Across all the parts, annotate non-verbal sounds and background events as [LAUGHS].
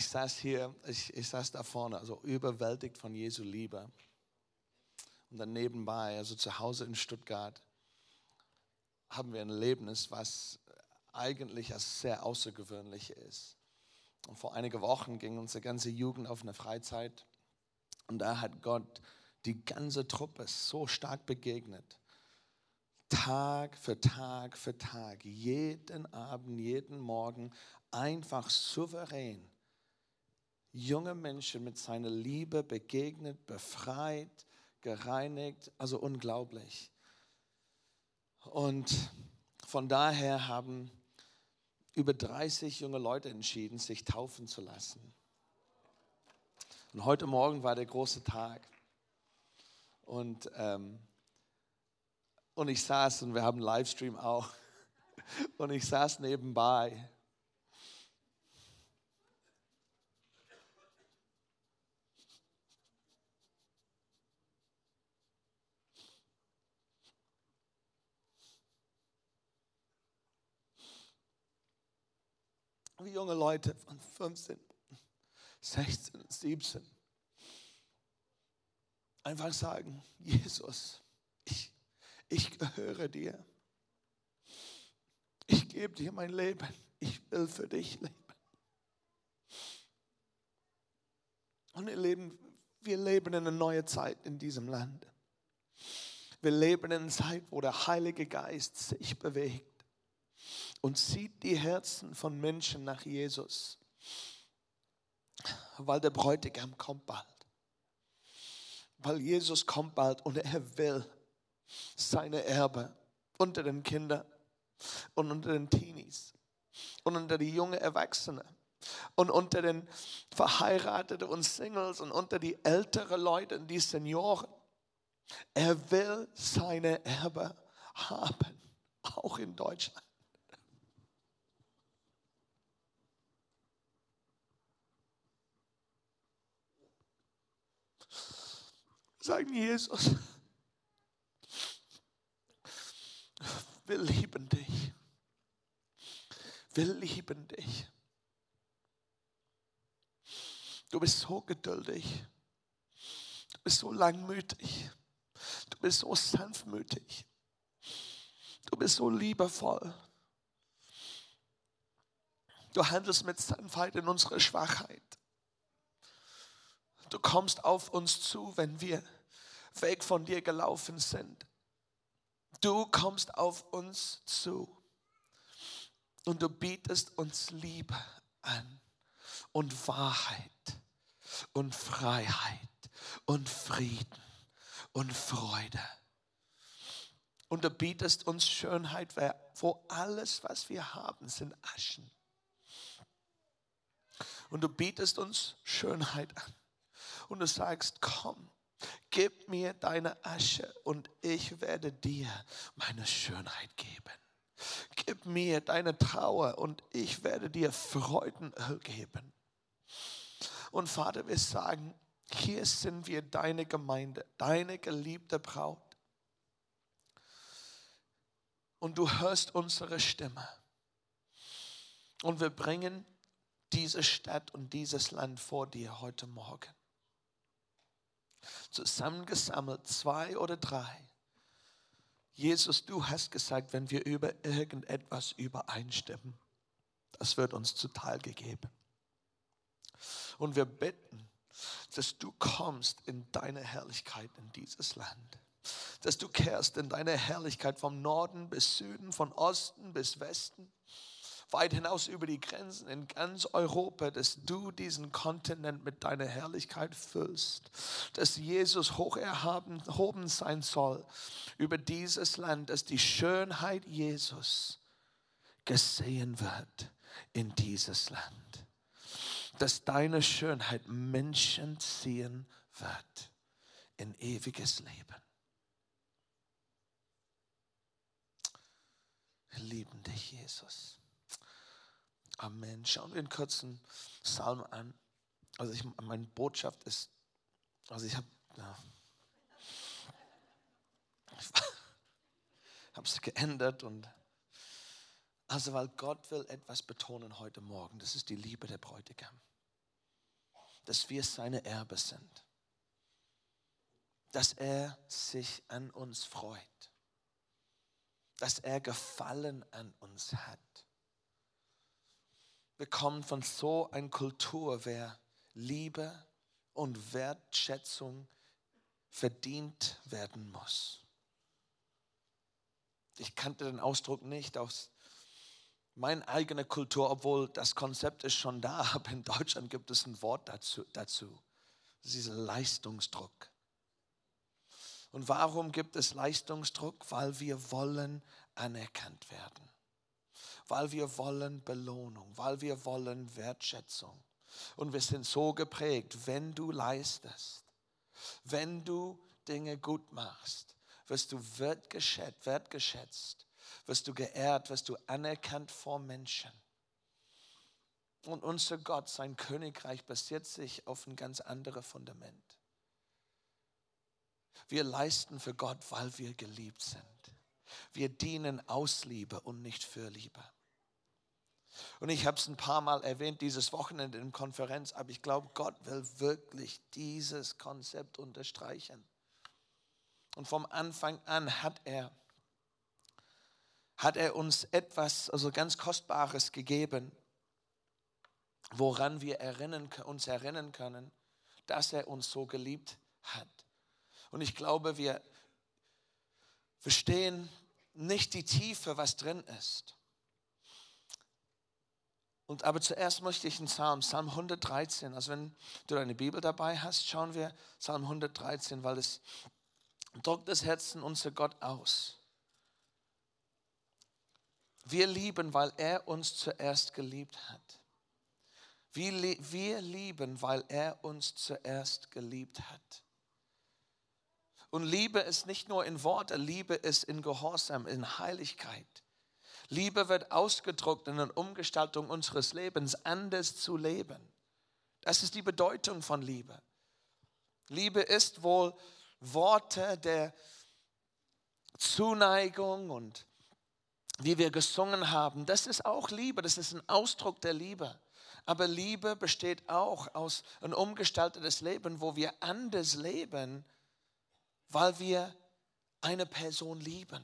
ich saß hier, ich, ich saß da vorne, also überwältigt von Jesu Liebe. Und dann nebenbei, also zu Hause in Stuttgart, haben wir ein Erlebnis, was eigentlich sehr außergewöhnlich ist. Und vor einigen Wochen ging unsere ganze Jugend auf eine Freizeit und da hat Gott die ganze Truppe so stark begegnet. Tag für Tag für Tag, jeden Abend, jeden Morgen, einfach souverän. Junge Menschen mit seiner Liebe begegnet, befreit, gereinigt, also unglaublich. Und von daher haben über 30 junge Leute entschieden, sich taufen zu lassen. Und heute Morgen war der große Tag. Und, ähm, und ich saß, und wir haben einen Livestream auch, [LAUGHS] und ich saß nebenbei. Wie junge Leute von 15 16, 17. Einfach sagen, Jesus, ich, ich gehöre dir. Ich gebe dir mein Leben. Ich will für dich leben. Und wir leben, wir leben in einer neuen Zeit in diesem Land. Wir leben in einer Zeit, wo der Heilige Geist sich bewegt und zieht die Herzen von Menschen nach Jesus weil der Bräutigam kommt bald. Weil Jesus kommt bald und er will seine Erbe unter den Kindern und unter den Teenies und unter die jungen Erwachsenen und unter den Verheirateten und Singles und unter die älteren Leute, die Senioren. Er will seine Erbe haben, auch in Deutschland. Sagen, Jesus, wir lieben dich. Wir lieben dich. Du bist so geduldig. Du bist so langmütig. Du bist so sanftmütig. Du bist so liebevoll. Du handelst mit Sanftheit in unserer Schwachheit. Du kommst auf uns zu, wenn wir weg von dir gelaufen sind. Du kommst auf uns zu und du bietest uns Liebe an und Wahrheit und Freiheit und Frieden und Freude. Und du bietest uns Schönheit, wo alles, was wir haben, sind Aschen. Und du bietest uns Schönheit an und du sagst, komm, gib mir deine Asche und ich werde dir meine Schönheit geben. Gib mir deine Trauer und ich werde dir Freudenöl geben. Und Vater, wir sagen, hier sind wir deine Gemeinde, deine geliebte Braut. Und du hörst unsere Stimme. Und wir bringen diese Stadt und dieses Land vor dir heute Morgen zusammengesammelt, zwei oder drei. Jesus, du hast gesagt, wenn wir über irgendetwas übereinstimmen, das wird uns zuteil gegeben. Und wir bitten, dass du kommst in deine Herrlichkeit in dieses Land. Dass du kehrst in deine Herrlichkeit vom Norden bis Süden, von Osten bis Westen weit hinaus über die Grenzen in ganz Europa, dass du diesen Kontinent mit deiner Herrlichkeit füllst, dass Jesus hoch erhoben sein soll über dieses Land, dass die Schönheit Jesus gesehen wird in dieses Land, dass deine Schönheit Menschen ziehen wird in ewiges Leben. Wir lieben dich, Jesus. Amen. Schauen wir einen kurzen Psalm an. Also ich, meine Botschaft ist, also ich habe ja, es [LAUGHS] geändert und also weil Gott will etwas betonen heute Morgen. Das ist die Liebe der Bräutigam. dass wir seine Erbe sind. Dass er sich an uns freut. Dass er Gefallen an uns hat. Wir kommen von so einer Kultur, wer Liebe und Wertschätzung verdient werden muss. Ich kannte den Ausdruck nicht aus meine eigene Kultur, obwohl das Konzept ist schon da, [LAUGHS] aber in Deutschland gibt es ein Wort dazu. dazu. Das ist dieser Leistungsdruck. Und warum gibt es Leistungsdruck? Weil wir wollen anerkannt werden. Weil wir wollen Belohnung, weil wir wollen Wertschätzung. Und wir sind so geprägt, wenn du leistest, wenn du Dinge gut machst, wirst du wertgeschätzt, wirst du geehrt, wirst du anerkannt vor Menschen. Und unser Gott, sein Königreich basiert sich auf ein ganz anderes Fundament. Wir leisten für Gott, weil wir geliebt sind. Wir dienen aus Liebe und nicht für Liebe. Und ich habe es ein paar Mal erwähnt, dieses Wochenende in Konferenz, aber ich glaube, Gott will wirklich dieses Konzept unterstreichen. Und vom Anfang an hat er hat er uns etwas, also ganz Kostbares gegeben, woran wir erinnern, uns erinnern können, dass er uns so geliebt hat. Und ich glaube, wir verstehen nicht die Tiefe, was drin ist. Und aber zuerst möchte ich einen Psalm, Psalm 113. Also wenn du deine Bibel dabei hast, schauen wir Psalm 113, weil es drückt das Herzen unser Gott aus. Wir lieben, weil er uns zuerst geliebt hat. Wir, wir lieben, weil er uns zuerst geliebt hat. Und Liebe ist nicht nur in Worte, Liebe ist in Gehorsam, in Heiligkeit. Liebe wird ausgedruckt in der Umgestaltung unseres Lebens, anders zu leben. Das ist die Bedeutung von Liebe. Liebe ist wohl Worte der Zuneigung und wie wir gesungen haben, das ist auch Liebe, das ist ein Ausdruck der Liebe. Aber Liebe besteht auch aus einem umgestaltetes Leben, wo wir anders leben, weil wir eine Person lieben.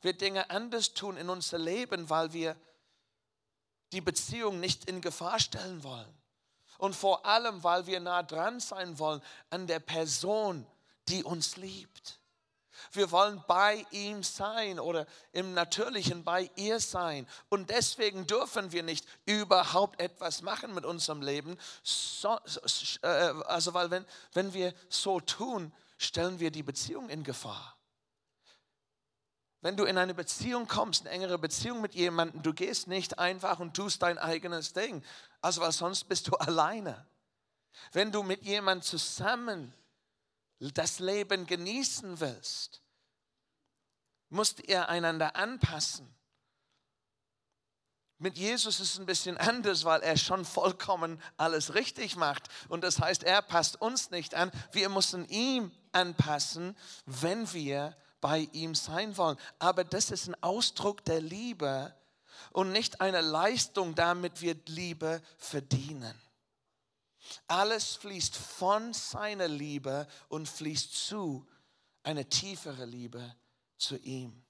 Wir Dinge anders tun in unser Leben, weil wir die Beziehung nicht in Gefahr stellen wollen. Und vor allem, weil wir nah dran sein wollen an der Person, die uns liebt. Wir wollen bei ihm sein oder im Natürlichen bei ihr sein. Und deswegen dürfen wir nicht überhaupt etwas machen mit unserem Leben. So, äh, also, weil wenn, wenn wir so tun, stellen wir die Beziehung in Gefahr. Wenn du in eine Beziehung kommst, eine engere Beziehung mit jemandem, du gehst nicht einfach und tust dein eigenes Ding. Also, weil sonst bist du [LAUGHS] alleine. Wenn du mit jemandem zusammen das Leben genießen willst, musst ihr einander anpassen. Mit Jesus ist es ein bisschen anders, weil er schon vollkommen alles richtig macht. Und das heißt, er passt uns nicht an. Wir müssen ihm anpassen, wenn wir bei ihm sein wollen. Aber das ist ein Ausdruck der Liebe und nicht eine Leistung, damit wir Liebe verdienen. Alles fließt von seiner Liebe und fließt zu eine tiefere Liebe zu ihm.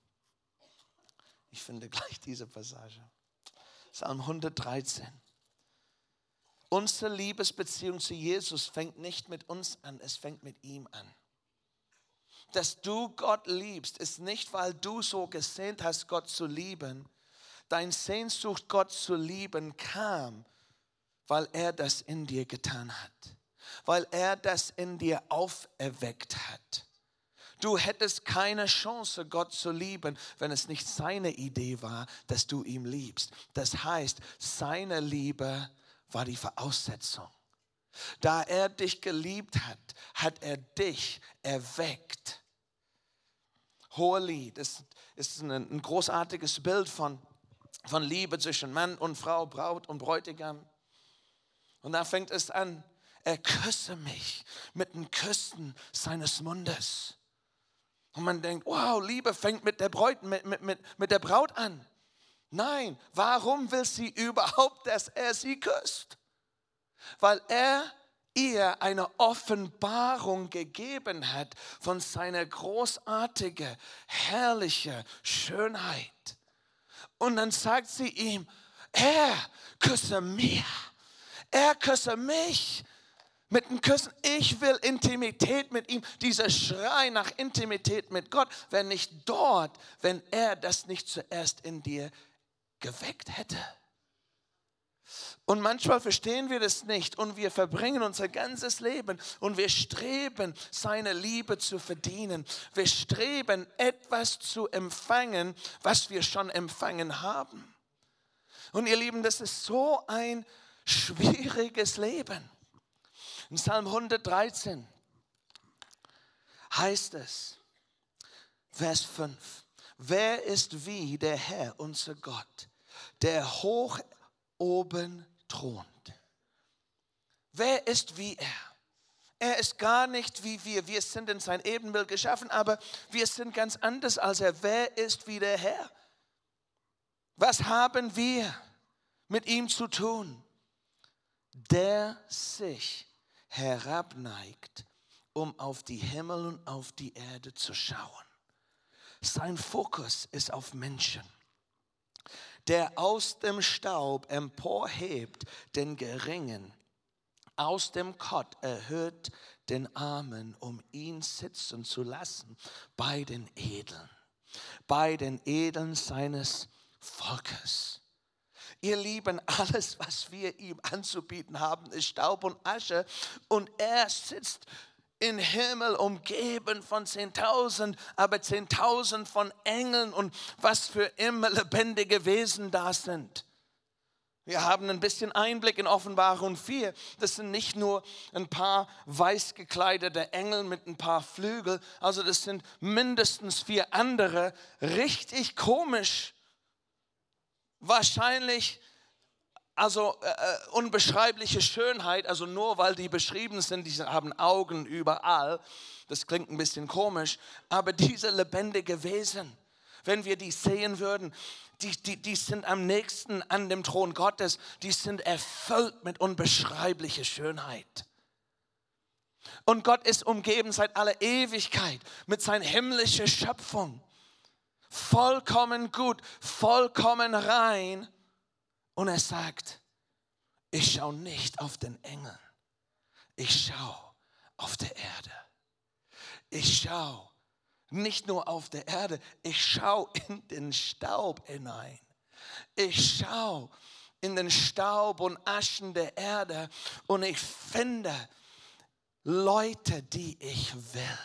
Ich finde gleich diese Passage. Psalm 113. Unsere Liebesbeziehung zu Jesus fängt nicht mit uns an, es fängt mit ihm an. Dass du Gott liebst, ist nicht, weil du so gesehnt hast, Gott zu lieben. Dein Sehnsucht, Gott zu lieben, kam, weil er das in dir getan hat, weil er das in dir auferweckt hat. Du hättest keine Chance, Gott zu lieben, wenn es nicht seine Idee war, dass du ihn liebst. Das heißt, seine Liebe war die Voraussetzung. Da er dich geliebt hat, hat er dich erweckt. Hohelied ist, ist ein, großartiges Bild von, von Liebe zwischen Mann und Frau, Braut und Bräutigam. Und da fängt es an, er küsse mich mit den Küssen seines Mundes. Und man denkt, wow, Liebe fängt mit der, Braut, mit, mit, mit, mit der Braut an. Nein, warum will sie überhaupt, dass er sie küsst? Weil er ihr eine Offenbarung gegeben hat von seiner großartigen, herrlichen Schönheit. Und dann sagt sie ihm, er küsse mir, er küsse mich mit dem Küssen. Ich will Intimität mit ihm. Dieser Schrei nach Intimität mit Gott wäre nicht dort, wenn er das nicht zuerst in dir geweckt hätte. Und manchmal verstehen wir das nicht und wir verbringen unser ganzes Leben und wir streben, seine Liebe zu verdienen. Wir streben, etwas zu empfangen, was wir schon empfangen haben. Und ihr Lieben, das ist so ein schwieriges Leben. In Psalm 113 heißt es, Vers 5, wer ist wie der Herr, unser Gott, der hoch oben thront? Wer ist wie er? Er ist gar nicht wie wir. Wir sind in sein Ebenbild geschaffen, aber wir sind ganz anders als er. Wer ist wie der Herr? Was haben wir mit ihm zu tun? Der sich herabneigt, um auf die Himmel und auf die Erde zu schauen. Sein Fokus ist auf Menschen. Der aus dem Staub emporhebt den Geringen, aus dem Kott erhöht den Armen, um ihn sitzen zu lassen bei den Edeln, bei den Edeln seines Volkes. Ihr Lieben, alles, was wir ihm anzubieten haben, ist Staub und Asche. Und er sitzt im Himmel umgeben von zehntausend, aber zehntausend von Engeln und was für immer lebendige Wesen da sind. Wir haben ein bisschen Einblick in Offenbarung 4. Das sind nicht nur ein paar weiß gekleidete Engel mit ein paar Flügel, also das sind mindestens vier andere, richtig komisch wahrscheinlich also äh, äh, unbeschreibliche Schönheit, also nur weil die beschrieben sind, die haben Augen überall. Das klingt ein bisschen komisch, aber diese lebendige Wesen, wenn wir die sehen würden, die, die, die sind am nächsten an dem Thron Gottes, die sind erfüllt mit unbeschreiblicher Schönheit. Und Gott ist umgeben seit aller Ewigkeit mit seiner himmlischen Schöpfung vollkommen gut, vollkommen rein. Und er sagt, ich schaue nicht auf den Engel, ich schaue auf der Erde. Ich schaue nicht nur auf der Erde, ich schaue in den Staub hinein. Ich schaue in den Staub und Aschen der Erde und ich finde Leute, die ich will.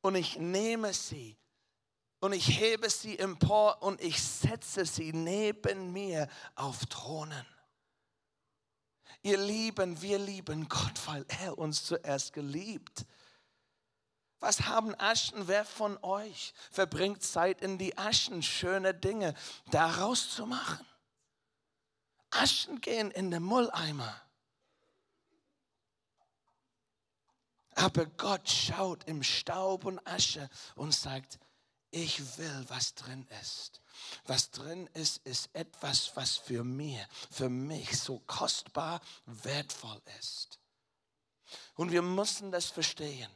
Und ich nehme sie und ich hebe sie empor und ich setze sie neben mir auf Thronen. Ihr Lieben, wir lieben Gott, weil er uns zuerst geliebt. Was haben Aschen? Wer von euch verbringt Zeit in die Aschen, schöne Dinge daraus zu machen? Aschen gehen in den Mülleimer. Aber Gott schaut im Staub und Asche und sagt, ich will, was drin ist. Was drin ist, ist etwas, was für mir, für mich so kostbar, wertvoll ist. Und wir müssen das verstehen.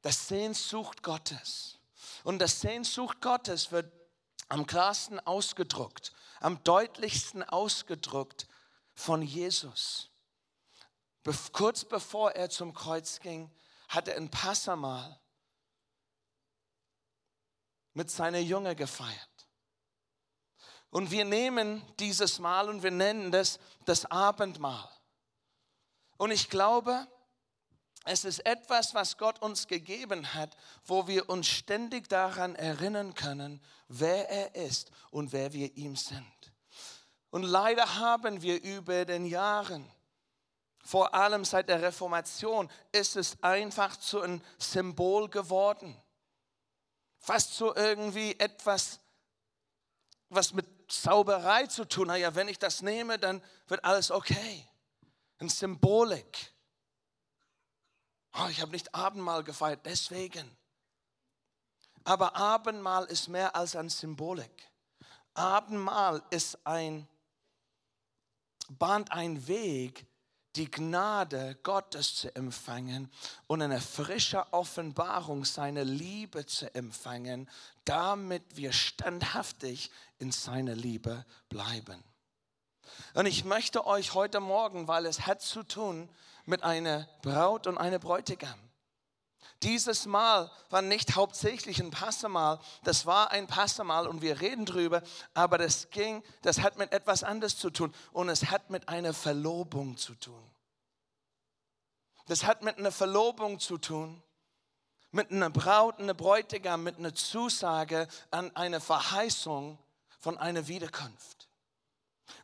Das Sehnsucht Gottes. Und das Sehnsucht Gottes wird am klarsten ausgedruckt, am deutlichsten ausgedruckt von Jesus. Kurz bevor er zum Kreuz ging, hat er ein Passamal mit seiner Jünger gefeiert. Und wir nehmen dieses Mal und wir nennen das das Abendmahl. Und ich glaube, es ist etwas, was Gott uns gegeben hat, wo wir uns ständig daran erinnern können, wer er ist und wer wir ihm sind. Und leider haben wir über den Jahren, vor allem seit der Reformation, ist es einfach zu einem Symbol geworden fast so irgendwie etwas, was mit Zauberei zu tun hat. Ja, wenn ich das nehme, dann wird alles okay. Eine Symbolik. Oh, ich habe nicht Abendmahl gefeiert, deswegen. Aber Abendmahl ist mehr als eine Symbolik. Abendmahl ist ein, bahnt einen Weg, die Gnade Gottes zu empfangen und eine frische Offenbarung seiner Liebe zu empfangen, damit wir standhaftig in seiner Liebe bleiben. Und ich möchte euch heute Morgen, weil es hat zu tun mit einer Braut und einem Bräutigam. Dieses Mal war nicht hauptsächlich ein Passamal, das war ein Passamal und wir reden drüber, aber das ging, das hat mit etwas anderes zu tun und es hat mit einer Verlobung zu tun. Das hat mit einer Verlobung zu tun, mit einer Braut, einer Bräutigam, mit einer Zusage an eine Verheißung von einer Wiederkunft.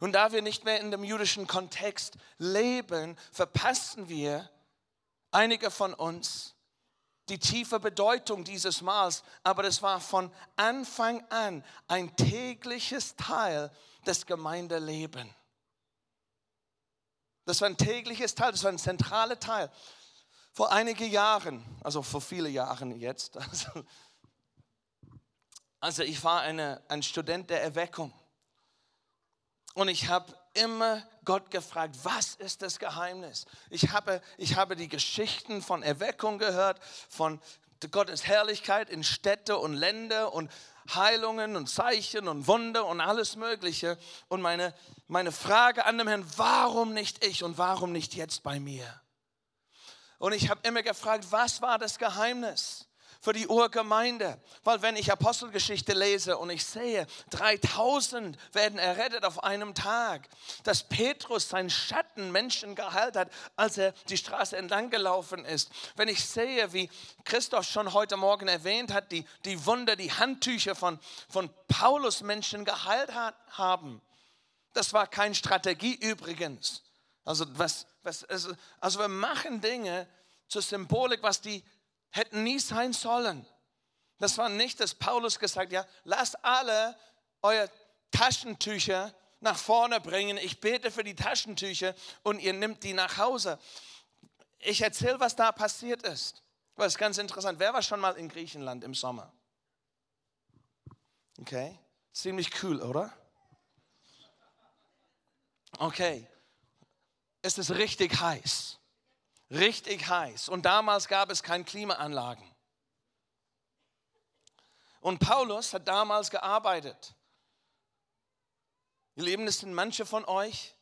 Und da wir nicht mehr in dem jüdischen Kontext leben, verpassen wir, einige von uns, die tiefe Bedeutung dieses Mahls, aber es war von Anfang an ein tägliches Teil des Gemeindelebens. Das war ein tägliches Teil, das war ein zentraler Teil. Vor einigen Jahren, also vor vielen Jahren jetzt, [LAUGHS] also, also ich war eine, ein Student der Erweckung und ich habe immer Gott gefragt, was ist das Geheimnis? Ich habe, ich habe die Geschichten von Erweckung gehört, von Gottes Herrlichkeit in Städte und Länder und Heilungen und Zeichen und Wunder und alles Mögliche. Und meine, meine Frage an dem Herrn, warum nicht ich und warum nicht jetzt bei mir? Und ich habe immer gefragt, was war das Geheimnis? Für die Urgemeinde. Weil wenn ich Apostelgeschichte lese und ich sehe, 3000 werden errettet auf einem Tag, dass Petrus seinen Schatten Menschen geheilt hat, als er die Straße entlang gelaufen ist. Wenn ich sehe, wie Christoph schon heute Morgen erwähnt hat, die, die Wunder, die Handtücher von, von Paulus Menschen geheilt hat, haben. Das war keine Strategie übrigens. Also, was, was, also, also wir machen Dinge zur Symbolik, was die hätten nie sein sollen. Das war nicht, dass Paulus gesagt hat, ja, lasst alle eure Taschentücher nach vorne bringen. Ich bete für die Taschentücher und ihr nimmt die nach Hause. Ich erzähle, was da passiert ist. Das ist ganz interessant. Wer war schon mal in Griechenland im Sommer? Okay, ziemlich cool, oder? Okay, es ist richtig heiß richtig heiß. Und damals gab es keine Klimaanlagen. Und Paulus hat damals gearbeitet. Ihr Lieben, das sind manche von euch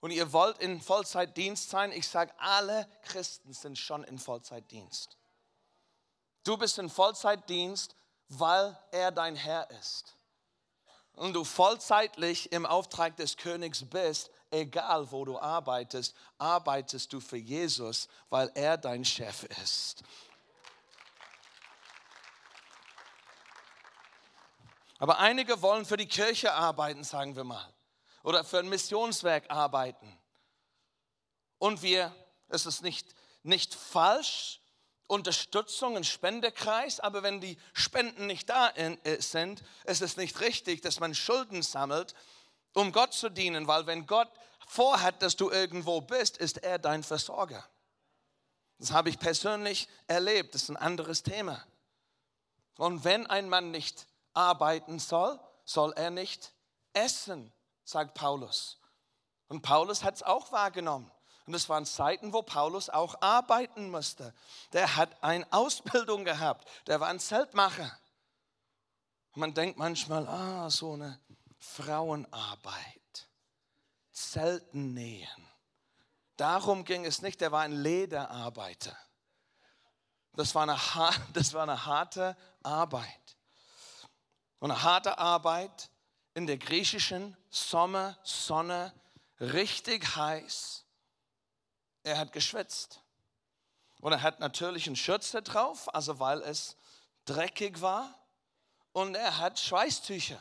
und ihr wollt in Vollzeitdienst sein. Ich sage, alle Christen sind schon in Vollzeitdienst. Du bist in Vollzeitdienst, weil er dein Herr ist. Und du vollzeitlich im Auftrag des Königs bist, egal wo du arbeitest, arbeitest du für Jesus, weil er dein Chef ist. Aber einige wollen für die Kirche arbeiten, sagen wir mal, oder für ein Missionswerk arbeiten. Und wir, es ist nicht, nicht falsch, Unterstützung, ein Spendekreis, aber wenn die Spenden nicht da äh, sind, ist es nicht richtig, dass man Schulden sammelt, um Gott zu dienen, weil wenn Gott vorhat, dass du irgendwo bist, ist er dein Versorger. Das habe ich persönlich erlebt, das ist ein anderes Thema. Und wenn ein Mann nicht arbeiten soll, soll er nicht essen, sagt Paulus. Und Paulus hat es auch wahrgenommen. Und es waren Zeiten, wo Paulus auch arbeiten musste. Der hat eine Ausbildung gehabt, der war ein Zeltmacher. man denkt manchmal, ah, so eine Frauenarbeit, Zelten nähen. Darum ging es nicht, er war ein Lederarbeiter. Das war eine, [LAUGHS] das war eine harte Arbeit. Und eine harte Arbeit in der griechischen Sommer, Sonne, richtig heiß. Er hat geschwitzt. Und er hat natürlich einen Schürze drauf, also weil es dreckig war. Und er hat Schweißtücher.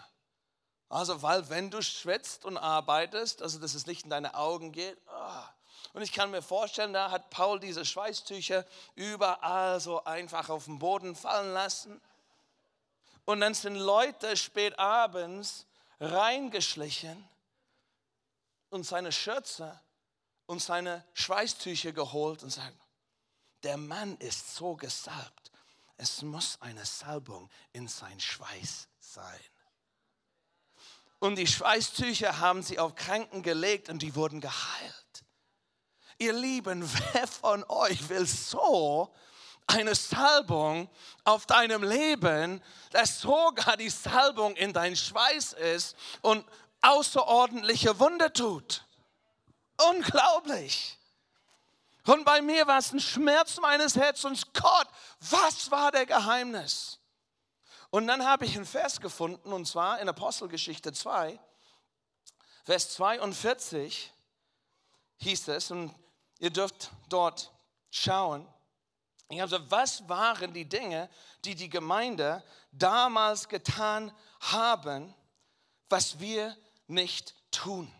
Also, weil wenn du schwitzt und arbeitest, also dass es nicht in deine Augen geht. Oh. Und ich kann mir vorstellen, da hat Paul diese Schweißtücher überall so einfach auf den Boden fallen lassen. Und dann sind Leute spät abends reingeschlichen und seine Schürze und seine Schweißtücher geholt und sagen, der Mann ist so gesalbt. Es muss eine Salbung in sein Schweiß sein. Und die Schweißtücher haben sie auf Kranken gelegt und die wurden geheilt. Ihr Lieben, [LAUGHS] wer von euch will so eine Salbung auf deinem Leben, dass sogar die Salbung in dein Schweiß ist und außerordentliche Wunder tut? Unglaublich. Und bei mir war es ein Schmerz meines Herzens. Gott, was war der Geheimnis? Und dann habe ich einen Vers gefunden, und zwar in Apostelgeschichte 2, Vers 42 hieß es, und ihr dürft dort schauen. Ich habe gesagt, was waren die Dinge, die die Gemeinde damals getan haben, was wir nicht tun?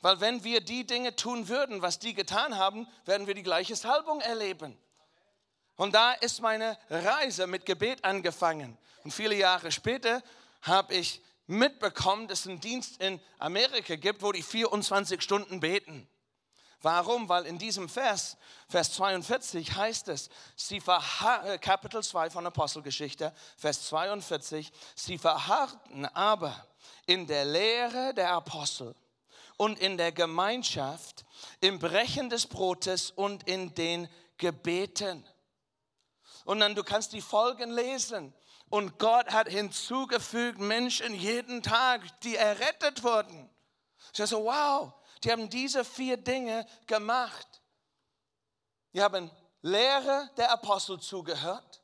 Weil wenn wir die Dinge tun würden, was die getan haben, werden wir die gleiche Salbung erleben. Und da ist meine Reise mit Gebet angefangen. Und viele Jahre später habe ich mitbekommen, dass es einen Dienst in Amerika gibt, wo die 24 Stunden beten. Warum? Weil in diesem Vers, Vers 42 heißt es, sie äh, Kapitel 2 von Apostelgeschichte, Vers 42, sie verharrten aber in der Lehre der Apostel und in der Gemeinschaft, im Brechen des Brotes und in den Gebeten. Und dann du kannst die Folgen lesen. Und Gott hat hinzugefügt Menschen jeden Tag, die errettet wurden. Ich so, wow, die haben diese vier Dinge gemacht. Die haben Lehre der Apostel zugehört.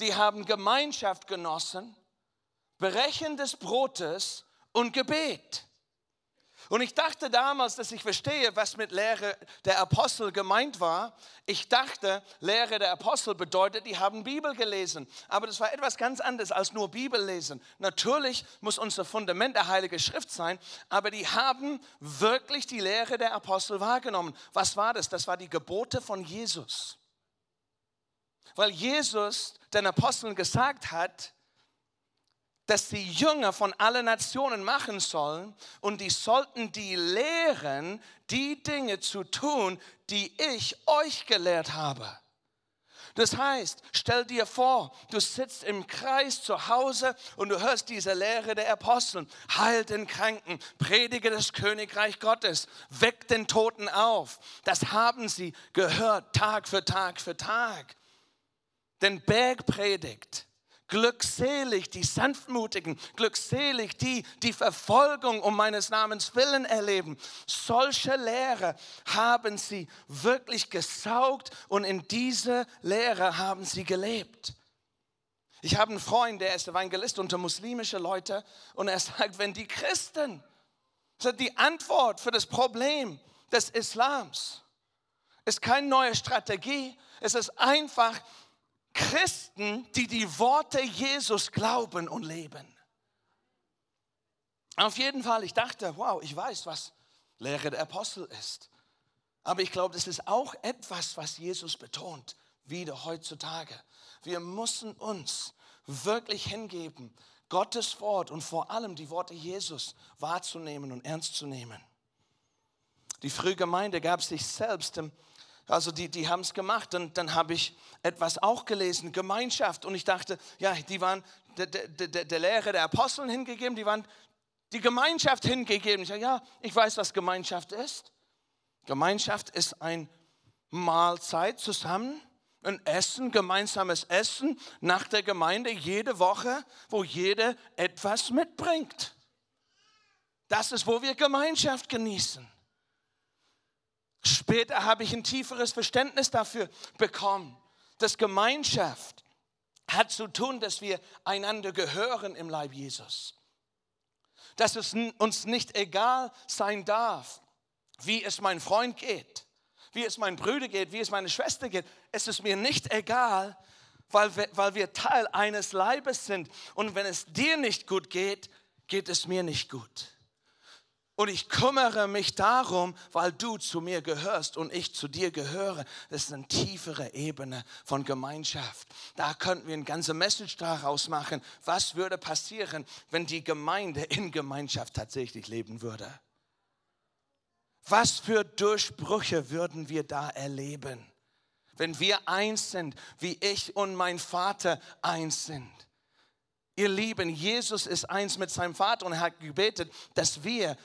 Die haben Gemeinschaft genossen, Brechen des Brotes und Gebet. Und ich dachte damals, dass ich verstehe, was mit Lehre der Apostel gemeint war. Ich dachte, Lehre der Apostel bedeutet, die haben Bibel gelesen. Aber das war etwas ganz anderes als nur Bibel lesen. Natürlich muss unser Fundament der Heilige Schrift sein, aber die haben wirklich die Lehre der Apostel wahrgenommen. Was war das? Das war die Gebote von Jesus. Weil Jesus den Aposteln gesagt hat, dass die Jünger von allen Nationen machen sollen und die sollten die lehren, die Dinge zu tun, die ich euch gelehrt habe. Das heißt, stell dir vor, du sitzt im Kreis zu Hause und du hörst diese Lehre der Apostel. Heil den Kranken, predige das Königreich Gottes, weck den Toten auf. Das haben sie gehört, Tag für Tag für Tag. Den Bergpredigt Glückselig die Sanftmutigen, glückselig die, die Verfolgung um meines Namens willen erleben. Solche Lehre haben sie wirklich gesaugt und in diese Lehre haben sie gelebt. Ich habe einen Freund, der ist Evangelist unter muslimische Leute und er [LAUGHS] sagt, wenn die Christen, die Antwort für das Problem des Islams ist keine neue Strategie, es ist einfach Christen, die die Worte Jesus glauben und leben. Auf jeden Fall, ich dachte, wow, ich weiß, was Lehre der Apostel ist. Aber ich glaube, das ist auch etwas, was Jesus betont, wieder heutzutage. Wir müssen uns wirklich hingeben, Gottes Wort und vor allem die Worte Jesus wahrzunehmen und ernst zu nehmen. Die frühe Gemeinde gab sich selbst im also die, die haben es gemacht. Und dann habe ich etwas auch gelesen, Gemeinschaft. Und ich dachte, ja, die waren der, der, der Lehre der Aposteln hingegeben, die waren die Gemeinschaft hingegeben. Ich sage, ja, ich weiß, was Gemeinschaft ist. Gemeinschaft ist ein Mahlzeit zusammen, ein Essen, gemeinsames Essen nach der Gemeinde jede Woche, wo jeder etwas mitbringt. Das ist, wo wir Gemeinschaft genießen. Später habe ich ein tieferes Verständnis dafür bekommen, dass Gemeinschaft hat zu tun, dass wir einander gehören im Leib Jesus. Dass es uns nicht egal sein darf, wie es mein Freund geht, wie es mein Bruder geht, wie es meine Schwester geht. Es ist mir nicht egal, weil wir, weil wir Teil eines Leibes sind. Und wenn es dir nicht gut geht, geht es mir nicht gut. Und ich kümmere mich darum, weil du zu mir gehörst und ich zu dir gehöre. Das ist eine tiefere Ebene von Gemeinschaft. Da könnten wir eine ganze Message daraus machen. Was würde passieren, wenn die Gemeinde in Gemeinschaft tatsächlich leben würde? Was für Durchbrüche würden wir da erleben, wenn wir eins sind, wie ich und mein Vater eins sind? Ihr Lieben, Jesus ist eins mit seinem Vater und er hat gebetet, dass wir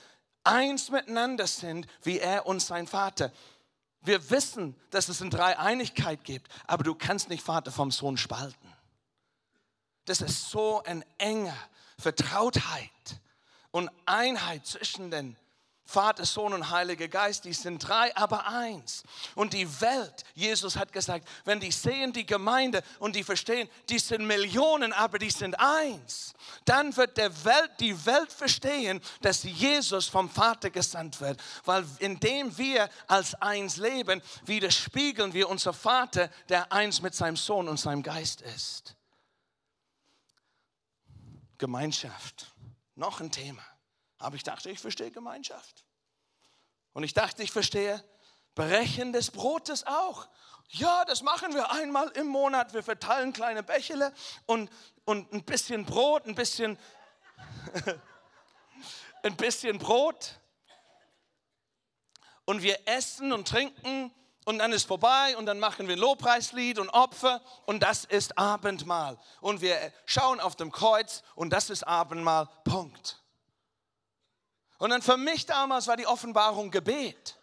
eins miteinander sind, wie er und sein Vater. Wir wissen, dass es eine Dreieinigkeit gibt, aber du kannst nicht Vater vom Sohn spalten. Das ist so eine enge Vertrautheit und Einheit zwischen den Vater, Sohn und Heiliger Geist, die sind drei, aber eins. Und die Welt, Jesus hat gesagt, wenn die sehen die Gemeinde und die verstehen, die sind Millionen, aber die sind eins, dann wird der Welt, die Welt verstehen, dass Jesus vom Vater gesandt wird. Weil indem wir als eins leben, widerspiegeln wir unser Vater, der eins mit seinem Sohn und seinem Geist ist. Gemeinschaft, noch ein Thema. Aber ich dachte, ich verstehe Gemeinschaft. Und ich dachte, ich verstehe Brechen des Brotes auch. Ja, das machen wir einmal im Monat. Wir verteilen kleine Bächele und, und ein bisschen Brot, ein bisschen, [LAUGHS] ein bisschen Brot. Und wir essen und trinken und dann ist vorbei und dann machen wir Lobpreislied und Opfer und das ist Abendmahl. Und wir schauen auf dem Kreuz und das ist Abendmahl. Punkt. Und dann für mich damals war die Offenbarung Gebet.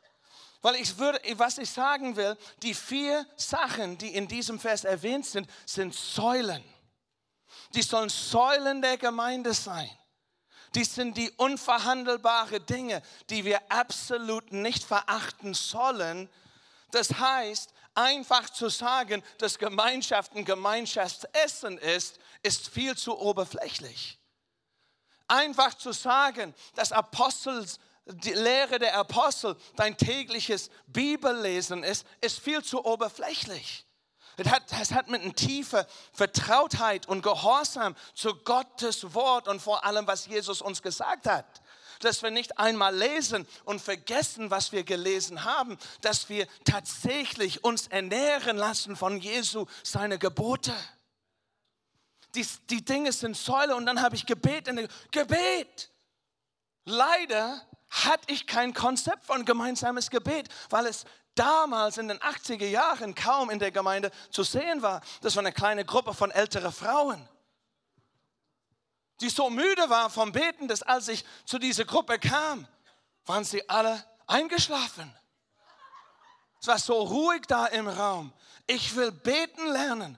Weil ich würde, was ich sagen will, die vier Sachen, die in diesem Vers erwähnt sind, sind Säulen. Die sollen Säulen der Gemeinde sein. Die sind die unverhandelbare Dinge, die wir absolut nicht verachten sollen. Das heißt, einfach zu sagen, dass Gemeinschaft ein Gemeinschaftsessen ist, ist viel zu oberflächlich. Einfach zu sagen, dass Apostels, die Lehre der Apostel dein tägliches Bibellesen ist, ist viel zu oberflächlich. Es hat, es hat mit einer tiefen Vertrautheit und Gehorsam zu Gottes Wort und vor allem, was Jesus uns gesagt hat. Dass wir nicht einmal lesen und vergessen, was wir gelesen haben, dass wir tatsächlich uns ernähren lassen von Jesu, seine Gebote die, die Dinge sind Säule und dann habe ich Gebet. In Gebet. Leider hatte ich kein Konzept von gemeinsames Gebet, weil es damals in den 80er Jahren kaum in der Gemeinde zu sehen war. Das war eine kleine Gruppe von älteren Frauen, die so müde war vom Beten, dass als ich zu dieser Gruppe kam, waren sie alle eingeschlafen. Es war so ruhig da im Raum. Ich will beten lernen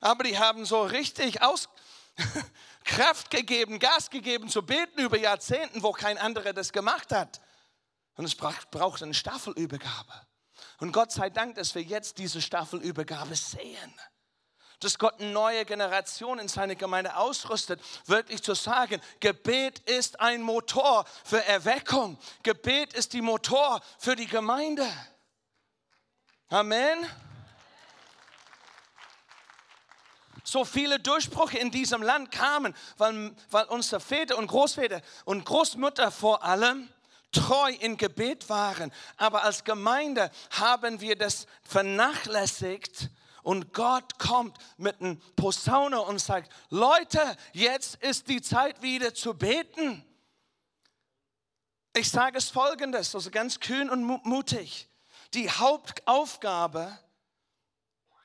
aber die haben so richtig aus [LAUGHS] Kraft gegeben, Gas gegeben zu beten über Jahrzehnten, wo kein anderer das gemacht hat. Und es braucht eine Staffelübergabe. Und Gott sei Dank, dass wir jetzt diese Staffelübergabe sehen. Dass Gott eine neue Generation in seine Gemeinde ausrüstet, wirklich zu sagen, Gebet ist ein Motor für Erweckung. Gebet ist die Motor für die Gemeinde. Amen. So viele Durchbrüche in diesem Land kamen, weil, weil unsere Väter und Großväter und Großmutter vor allem treu in Gebet waren. Aber als Gemeinde haben wir das vernachlässigt. Und Gott kommt mit einem Posaune und sagt, Leute, jetzt ist die Zeit wieder zu beten. Ich sage es folgendes, also ganz kühn und mutig. Die Hauptaufgabe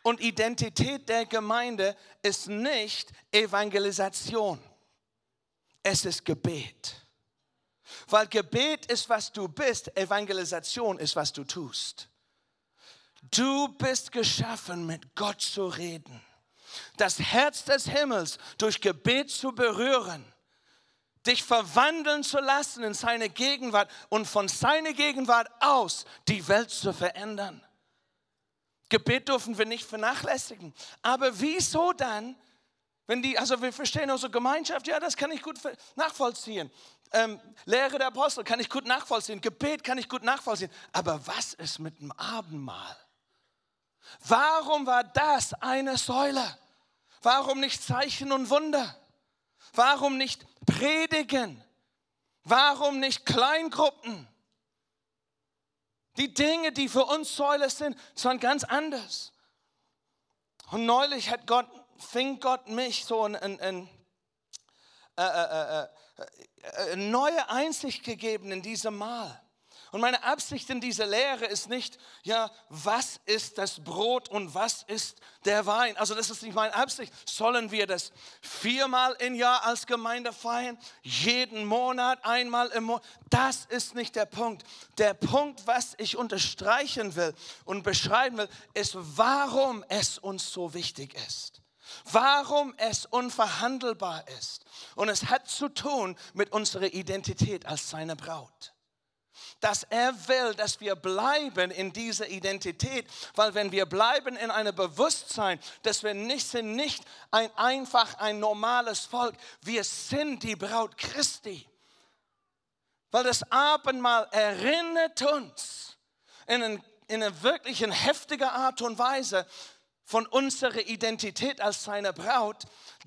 und Identität der Gemeinde ist nicht Evangelisation. Es ist Gebet. Weil Gebet ist, was du bist, Evangelisation ist, was du tust. Du bist geschaffen, mit Gott zu reden, das Herz des Himmels durch Gebet zu berühren, dich verwandeln zu lassen in seine Gegenwart und von seiner Gegenwart aus die Welt zu verändern. Gebet dürfen wir nicht vernachlässigen. Aber wieso dann, wenn die, also wir verstehen unsere Gemeinschaft, ja, das kann ich gut nachvollziehen. Ähm, Lehre der Apostel kann ich gut nachvollziehen. Gebet kann ich gut nachvollziehen. Aber was ist mit dem Abendmahl? Warum war das eine Säule? Warum nicht Zeichen und Wunder? Warum nicht Predigen? Warum nicht Kleingruppen? Die Dinge, die für uns Säule sind, sind ganz anders. Und neulich hat Gott, fing Gott mich so in, in, in äh, äh, äh, äh, neue Einsicht gegeben in diesem Mal. Und meine Absicht in dieser Lehre ist nicht, ja, was ist das Brot und was ist der Wein? Also das ist nicht meine Absicht. Sollen wir das viermal im Jahr als Gemeinde feiern? Jeden Monat, einmal im Monat? Das ist nicht der Punkt. Der Punkt, was ich unterstreichen will und beschreiben will, ist, warum es uns so wichtig ist. Warum es unverhandelbar ist. Und es hat zu tun mit unserer Identität als seine Braut dass er will, dass wir bleiben in dieser Identität, weil wenn wir bleiben in einem Bewusstsein, dass wir nicht sind, nicht ein einfach ein normales Volk, wir sind die Braut Christi. Weil das Abendmahl erinnert uns in, ein, in einer wirklichen heftiger Art und Weise von unserer Identität als seine Braut,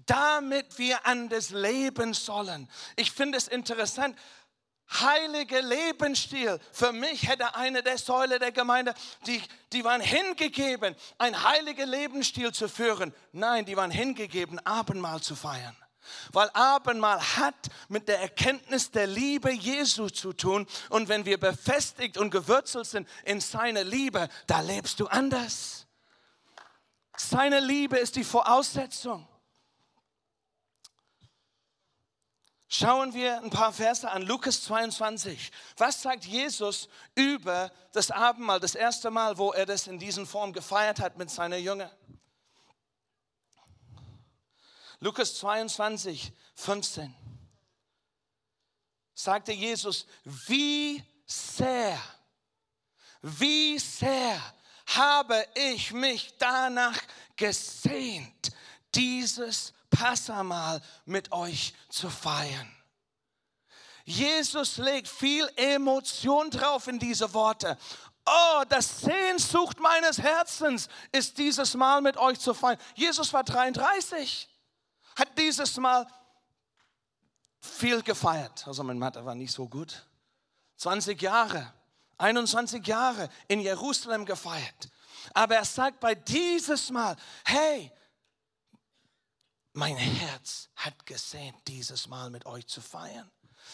damit wir anders leben sollen. Ich finde es interessant, heilige Lebensstil. Für mich hätte eine der Säule der Gemeinde, die, die waren hingegeben, ein heiliger Lebensstil zu führen. Nein, die waren hingegeben, Abendmahl zu feiern. Weil Abendmahl hat mit der Erkenntnis der Liebe Jesu zu tun. Und wenn wir befestigt und gewurzelt sind in seiner Liebe, da lebst du anders. Seine Liebe ist die Voraussetzung. Schauen wir ein paar Verse an, Lukas 22. Was sagt Jesus über das Abendmahl, das erste Mal, wo er das in diesen Form gefeiert hat mit seiner Jünger? Lukas 22, 15. Sagte Jesus, wie sehr, wie sehr habe ich mich danach gesehnt, dieses Passamal mit euch zu feiern. Jesus legt viel Emotion drauf in diese Worte. Oh, das Sehnsucht meines Herzens ist dieses Mal mit euch zu feiern. Jesus war 33, hat dieses Mal viel gefeiert. Also mein Mathe war nicht so gut. 20 Jahre, 21 Jahre in Jerusalem gefeiert. Aber er sagt bei dieses Mal, hey, mein Herz hat gesehnt, dieses Mal mit euch zu feiern.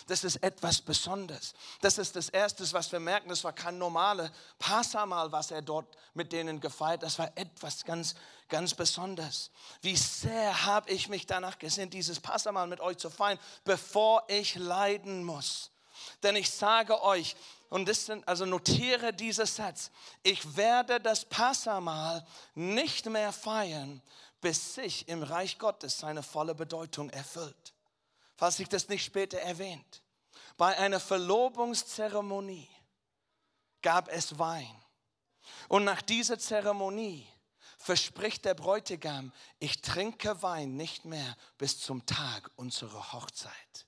Das ist etwas Besonderes. Das ist das Erste, was wir merken. Das war kein normales Passamal, was er dort mit denen gefeiert. Das war etwas ganz, ganz Besonderes. Wie sehr habe ich mich danach gesehnt, dieses Passamal mit euch zu feiern, bevor ich leiden muss. Denn ich sage euch, und das sind, also notiere diesen Satz, ich werde das Passamal nicht mehr feiern, bis sich im Reich Gottes seine volle Bedeutung erfüllt. Falls sich das nicht später erwähnt. Bei einer Verlobungszeremonie gab es Wein. Und nach dieser Zeremonie verspricht der Bräutigam, ich trinke Wein nicht mehr bis zum Tag unserer Hochzeit.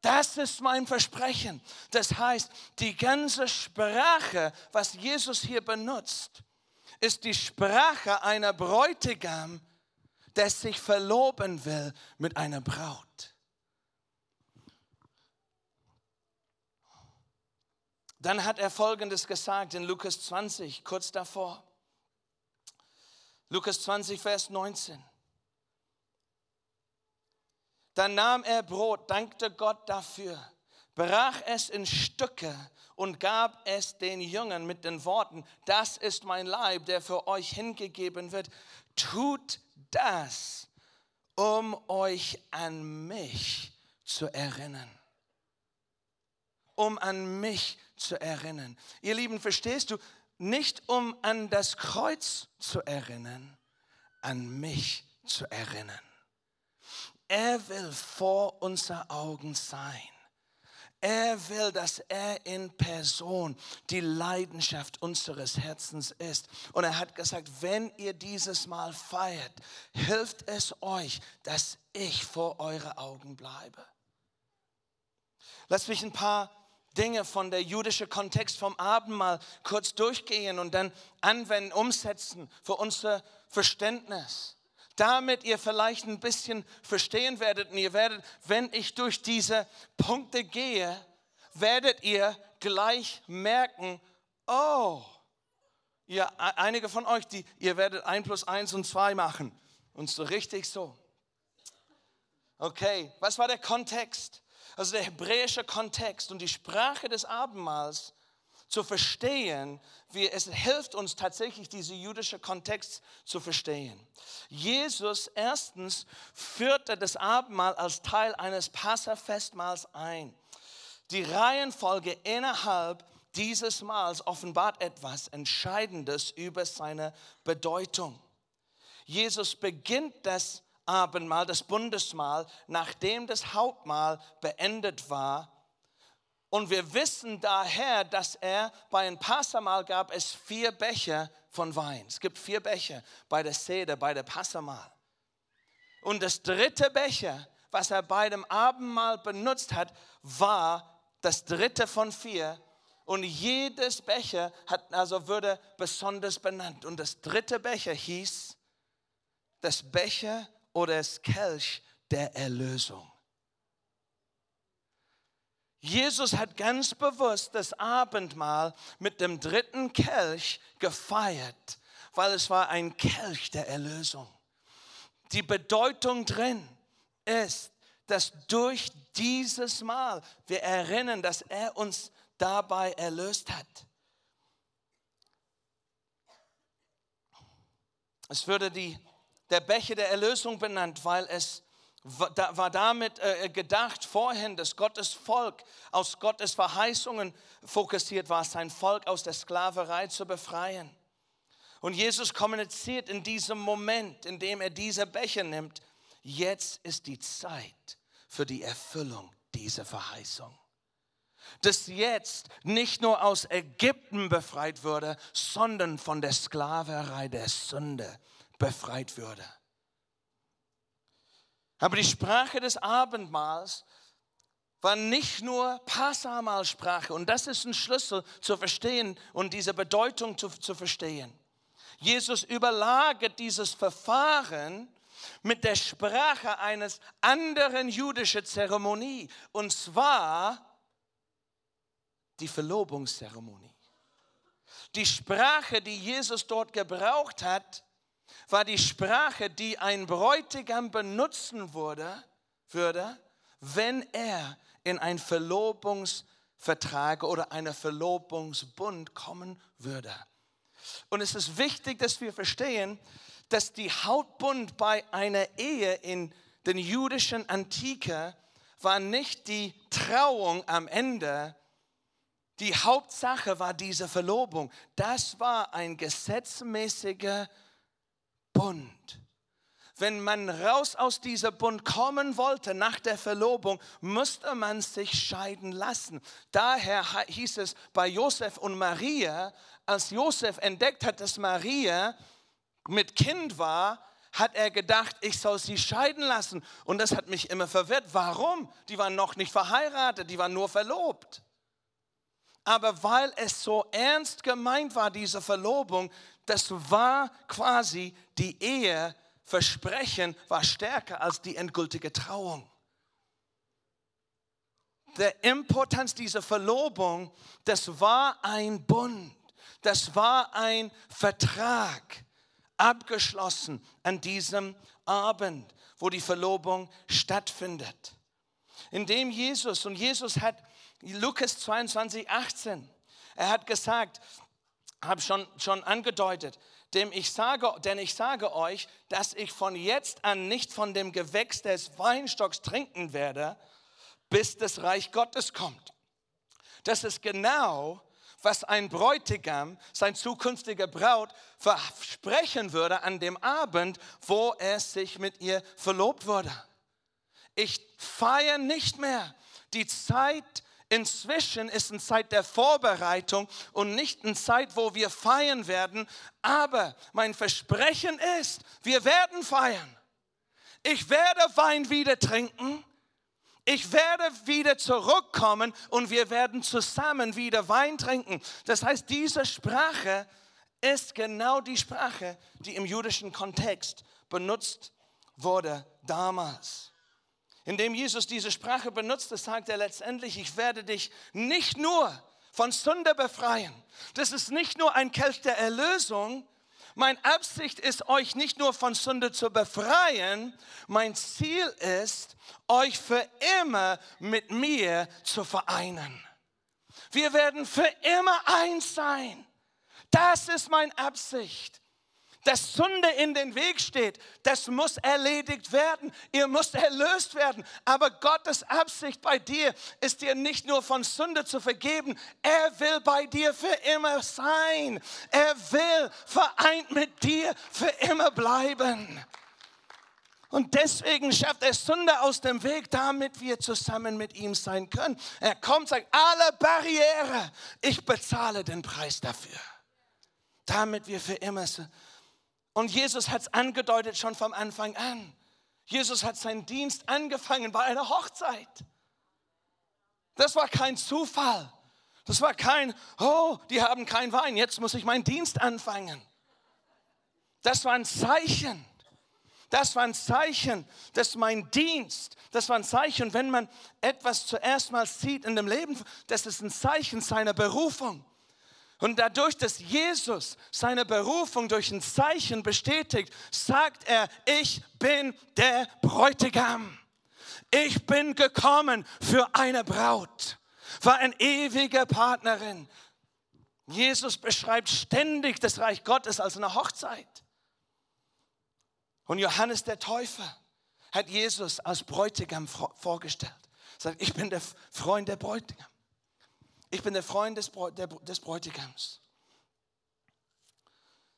Das ist mein Versprechen. Das heißt, die ganze Sprache, was Jesus hier benutzt, ist die Sprache einer Bräutigam, der sich verloben will mit einer Braut. Dann hat er Folgendes gesagt in Lukas 20, kurz davor. Lukas 20, Vers 19. Dann nahm er Brot, dankte Gott dafür, brach es in Stücke und gab es den Jüngern mit den Worten, das ist mein Leib, der für euch hingegeben wird. Tut das, um euch an mich zu erinnern. Um an mich zu erinnern. Ihr Lieben, verstehst du? Nicht um an das Kreuz zu erinnern, an mich zu erinnern. Er will vor unser Augen sein. Er will, dass er in Person die Leidenschaft unseres Herzens ist. Und er hat gesagt, wenn ihr dieses Mal feiert, hilft es euch, dass ich vor eure Augen bleibe. Lass mich ein paar Dinge von der jüdischen Kontext vom Abendmahl kurz durchgehen und dann anwenden, umsetzen für unser Verständnis damit ihr vielleicht ein bisschen verstehen werdet und ihr werdet, wenn ich durch diese Punkte gehe, werdet ihr gleich merken, oh, ihr, einige von euch, die, ihr werdet ein plus eins und zwei machen und so richtig so. Okay, was war der Kontext? also der hebräische Kontext und die Sprache des Abendmahls zu verstehen, wie es hilft uns tatsächlich, diesen jüdischen Kontext zu verstehen. Jesus erstens führte das Abendmahl als Teil eines Passafestmahls ein. Die Reihenfolge innerhalb dieses Mahls offenbart etwas Entscheidendes über seine Bedeutung. Jesus beginnt das Abendmahl, das Bundesmahl, nachdem das Hauptmahl beendet war und wir wissen daher, dass er bei einem Passamal gab es vier Becher von Wein. Es gibt vier Becher bei der Sede, bei der Passamal. Und das dritte Becher, was er bei dem Abendmahl benutzt hat, war das dritte von vier. Und jedes Becher hat, also wurde besonders benannt. Und das dritte Becher hieß das Becher oder das Kelch der Erlösung. Jesus hat ganz bewusst das Abendmahl mit dem dritten Kelch gefeiert, weil es war ein Kelch der Erlösung. Die Bedeutung drin ist, dass durch dieses Mahl wir erinnern, dass er uns dabei erlöst hat. Es würde die, der Becher der Erlösung benannt, weil es war damit äh, gedacht vorhin, dass Gottes Volk aus Gottes Verheißungen fokussiert war, sein Volk aus der Sklaverei zu befreien. Und Jesus kommuniziert in diesem Moment, in dem er diese Becher nimmt, jetzt ist die Zeit für die Erfüllung dieser Verheißung. Dass jetzt nicht nur aus Ägypten befreit würde, sondern von der Sklaverei der Sünde befreit würde. Aber die Sprache des Abendmahls war nicht nur Passamalsprache und das ist ein Schlüssel zu verstehen und diese Bedeutung zu, zu verstehen. Jesus überlagert dieses Verfahren mit der Sprache eines anderen jüdischen Zeremonie und zwar die Verlobungszeremonie. Die Sprache, die Jesus dort gebraucht hat, war die Sprache, die ein Bräutigam benutzen würde, würde wenn er in ein Verlobungsvertrag oder einen Verlobungsbund kommen würde. Und es ist wichtig, dass wir verstehen, dass die Hautbund bei einer Ehe in den jüdischen Antike war nicht die Trauung am Ende. Die Hauptsache war diese Verlobung. Das war ein gesetzmäßiger Bund. Wenn man raus aus dieser Bund kommen wollte nach der Verlobung, musste man sich scheiden lassen. Daher hieß es bei Josef und Maria, als Josef entdeckt hat, dass Maria mit Kind war, hat er gedacht, ich soll sie scheiden lassen. Und das hat mich immer verwirrt. Warum? Die waren noch nicht verheiratet, die waren nur verlobt. Aber weil es so ernst gemeint war, diese Verlobung, das war quasi die Eheversprechen, war stärker als die endgültige Trauung. Der Importanz dieser Verlobung, das war ein Bund, das war ein Vertrag, abgeschlossen an diesem Abend, wo die Verlobung stattfindet. Indem Jesus, und Jesus hat Lukas 22, 18, er hat gesagt, habe schon, schon angedeutet, dem ich sage, denn ich sage euch, dass ich von jetzt an nicht von dem Gewächs des Weinstocks trinken werde, bis das Reich Gottes kommt. Das ist genau, was ein Bräutigam, sein zukünftiger Braut, versprechen würde an dem Abend, wo er sich mit ihr verlobt wurde. Ich feiere nicht mehr die Zeit Inzwischen ist eine Zeit der Vorbereitung und nicht eine Zeit, wo wir feiern werden. Aber mein Versprechen ist, wir werden feiern. Ich werde Wein wieder trinken. Ich werde wieder zurückkommen und wir werden zusammen wieder Wein trinken. Das heißt, diese Sprache ist genau die Sprache, die im jüdischen Kontext benutzt wurde damals. Indem Jesus diese Sprache benutzte, sagt er letztendlich, ich werde dich nicht nur von Sünde befreien. Das ist nicht nur ein Kelch der Erlösung, Mein Absicht ist, euch nicht nur von Sünde zu befreien, mein Ziel ist, euch für immer mit mir zu vereinen. Wir werden für immer eins sein. Das ist meine Absicht dass Sünde in den Weg steht, das muss erledigt werden. Ihr müsst erlöst werden. Aber Gottes Absicht bei dir ist dir nicht nur von Sünde zu vergeben, er will bei dir für immer sein. Er will vereint mit dir für immer bleiben. Und deswegen schafft er Sünde aus dem Weg, damit wir zusammen mit ihm sein können. Er kommt, sagt, alle Barriere, ich bezahle den Preis dafür. Damit wir für immer sind und Jesus hat es angedeutet schon vom Anfang an. Jesus hat seinen Dienst angefangen bei einer Hochzeit. Das war kein Zufall. Das war kein, oh, die haben kein Wein, jetzt muss ich meinen Dienst anfangen. Das war ein Zeichen. Das war ein Zeichen, dass mein Dienst, das war ein Zeichen, wenn man etwas zuerst mal sieht in dem Leben, das ist ein Zeichen seiner Berufung. Und dadurch, dass Jesus seine Berufung durch ein Zeichen bestätigt, sagt er, ich bin der Bräutigam. Ich bin gekommen für eine Braut, für eine ewige Partnerin. Jesus beschreibt ständig das Reich Gottes als eine Hochzeit. Und Johannes der Täufer hat Jesus als Bräutigam vorgestellt. Er sagt, ich bin der Freund der Bräutigam. Ich bin der Freund des, des Bräutigams.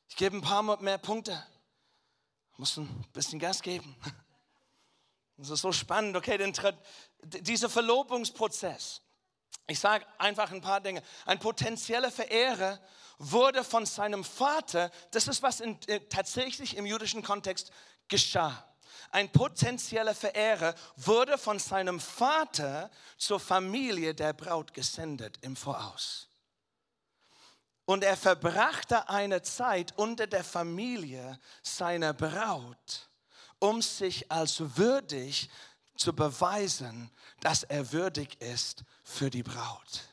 Ich gebe ein paar mehr Punkte. Ich muss ein bisschen Gas geben. [LAUGHS] Das ist so spannend, okay, denn dieser Verlobungsprozess. Ich sage einfach ein paar Dinge. Ein potenzieller Verehrer wurde von seinem Vater, das ist was in, äh, tatsächlich im jüdischen Kontext geschah ein potenzieller Verehrer, wurde von seinem Vater zur Familie der Braut gesendet im Voraus. Und er verbrachte eine Zeit unter der Familie seiner Braut, um sich als würdig zu beweisen, dass er würdig ist für die Braut.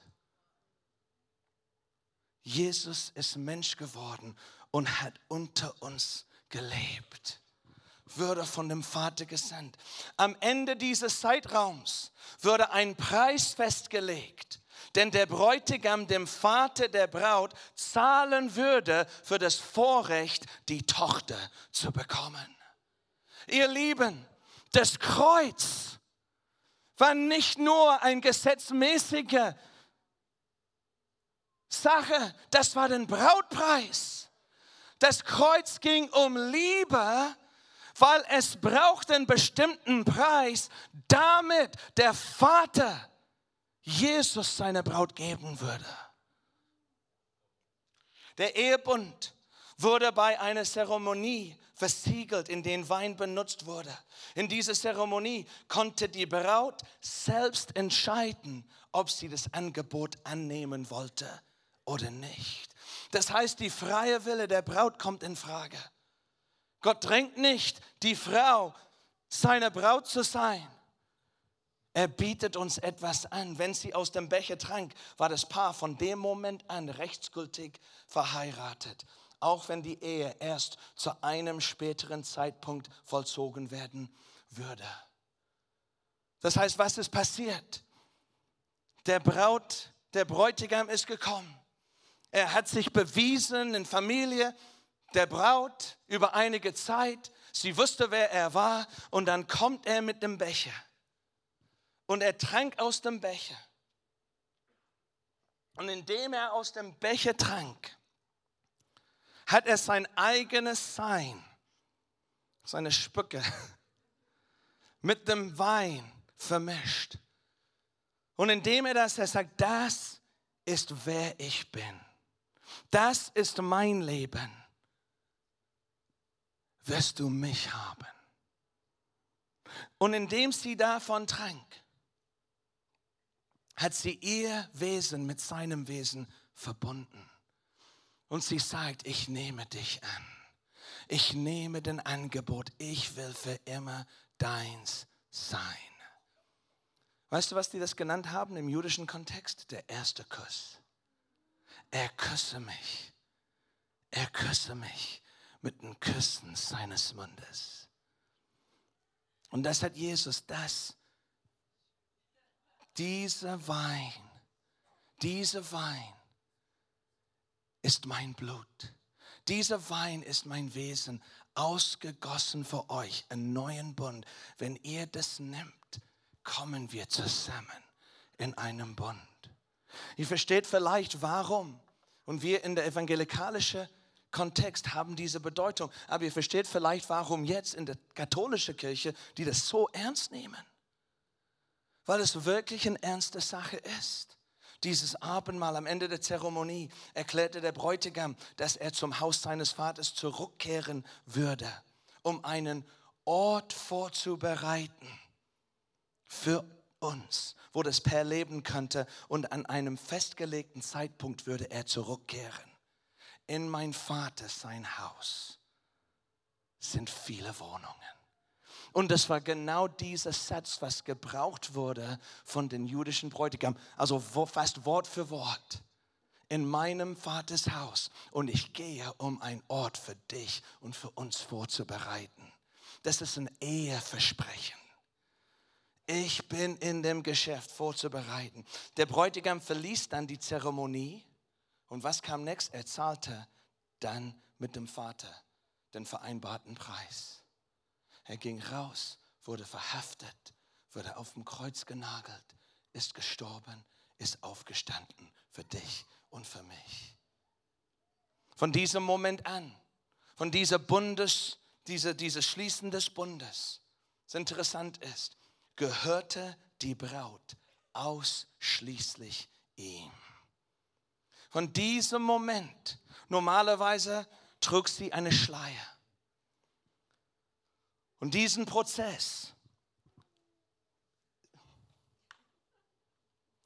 Jesus ist Mensch geworden und hat unter uns gelebt würde von dem Vater gesandt. Am Ende dieses Zeitraums würde ein Preis festgelegt, denn der Bräutigam dem Vater der Braut zahlen würde für das Vorrecht, die Tochter zu bekommen. Ihr Lieben, das Kreuz war nicht nur ein gesetzmäßiger Sache, das war den Brautpreis. Das Kreuz ging um Liebe weil es braucht einen bestimmten Preis, damit der Vater Jesus seine Braut geben würde. Der Ehebund wurde bei einer Zeremonie versiegelt, in den Wein benutzt wurde. In dieser Zeremonie konnte die Braut selbst entscheiden, ob sie das Angebot annehmen wollte oder nicht. Das heißt, die freie Wille der Braut kommt in Frage. Gott drängt nicht die Frau, seine Braut zu sein. Er bietet uns etwas an. Wenn sie aus dem Becher trank, war das Paar von dem Moment an rechtsgültig verheiratet, auch wenn die Ehe erst zu einem späteren Zeitpunkt vollzogen werden würde. Das heißt, was ist passiert? Der Braut, der Bräutigam ist gekommen. Er hat sich bewiesen in Familie, der Braut über einige Zeit. Sie wusste, wer er war. Und dann kommt er mit dem Becher. Und er trank aus dem Becher. Und indem er aus dem Becher trank, hat er sein eigenes Sein, seine Spücke, [LAUGHS] mit dem Wein vermischt. Und indem er das, er sagt, das ist wer ich bin. Das ist mein Leben wirst du mich haben. Und indem sie davon trank, hat sie ihr Wesen mit seinem Wesen verbunden. Und sie sagt, ich nehme dich an. Ich nehme den Angebot. Ich will für immer deins sein. Weißt du, was die das genannt haben im jüdischen Kontext? Der erste Kuss. Er küsse mich. Er küsse mich mit den Küssen seines Mundes. Und das hat Jesus, das, dieser Wein, dieser Wein ist mein Blut. Dieser Wein ist mein Wesen, ausgegossen für euch, einen neuen Bund. Wenn ihr das nimmt, kommen wir zusammen in einem Bund. Ihr versteht vielleicht, warum. Und wir in der evangelikalischen Kontext haben diese Bedeutung. Aber ihr versteht vielleicht, warum jetzt in der katholischen Kirche die das so ernst nehmen. Weil es wirklich eine ernste Sache ist. Dieses Abendmahl am Ende der Zeremonie erklärte der Bräutigam, dass er zum Haus seines Vaters zurückkehren würde, um einen Ort vorzubereiten für uns, wo das Paar leben könnte und an einem festgelegten Zeitpunkt würde er zurückkehren. In mein Vater sein Haus sind viele Wohnungen. Und das war genau dieser Satz, was gebraucht wurde von den jüdischen Bräutigam. Also fast Wort für Wort. In meinem Vaters Haus. Und ich gehe, um einen Ort für dich und für uns vorzubereiten. Das ist ein Eheversprechen. Ich bin in dem Geschäft vorzubereiten. Der Bräutigam verließ dann die Zeremonie. Und was kam next? Er zahlte dann mit dem Vater den vereinbarten Preis. Er ging raus, wurde verhaftet, wurde auf dem Kreuz genagelt, ist gestorben, ist aufgestanden für dich und für mich. Von diesem Moment an, von dieser Bundes, dieser, dieses Schließen des Bundes, was interessant ist, gehörte die Braut ausschließlich ihm. Von diesem Moment, normalerweise trug sie eine Schleier. Und diesen Prozess,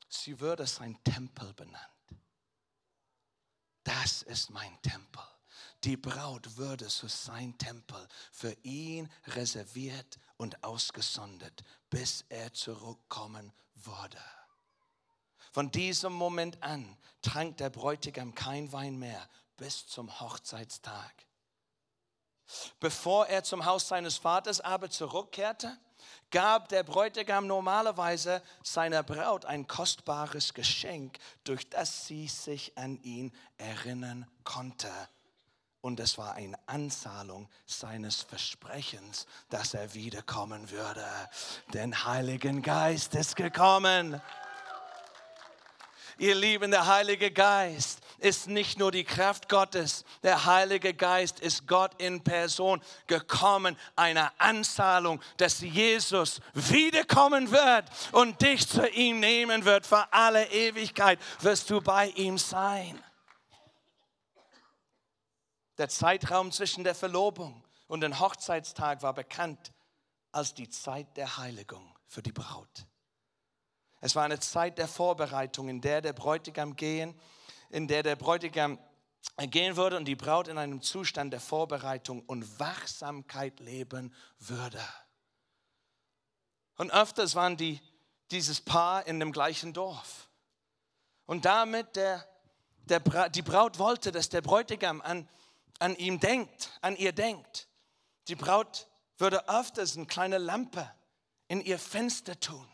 sie würde sein Tempel benannt. Das ist mein Tempel. Die Braut würde zu sein Tempel für ihn reserviert und ausgesondert, bis er zurückkommen würde. Von diesem Moment an trank der Bräutigam kein Wein mehr bis zum Hochzeitstag. Bevor er zum Haus seines Vaters aber zurückkehrte, gab der Bräutigam normalerweise seiner Braut ein kostbares Geschenk, durch das sie sich an ihn erinnern konnte. Und es war eine Anzahlung seines Versprechens, dass er wiederkommen würde. Den Heiligen Geist ist gekommen. Ihr Lieben, der Heilige Geist ist nicht nur die Kraft Gottes, der Heilige Geist ist Gott in Person gekommen, eine Anzahlung, dass Jesus wiederkommen wird und dich zu ihm nehmen wird. Für alle Ewigkeit wirst du bei ihm sein. Der Zeitraum zwischen der Verlobung und dem Hochzeitstag war bekannt als die Zeit der Heiligung für die Braut. Es war eine Zeit der Vorbereitung, in der der Bräutigam gehen, in der der Bräutigam gehen würde und die Braut in einem Zustand der Vorbereitung und Wachsamkeit leben würde. Und öfters waren die, dieses Paar in dem gleichen Dorf. Und damit der, der, die Braut wollte, dass der Bräutigam an, an ihm denkt, an ihr denkt. Die Braut würde öfters eine kleine Lampe in ihr Fenster tun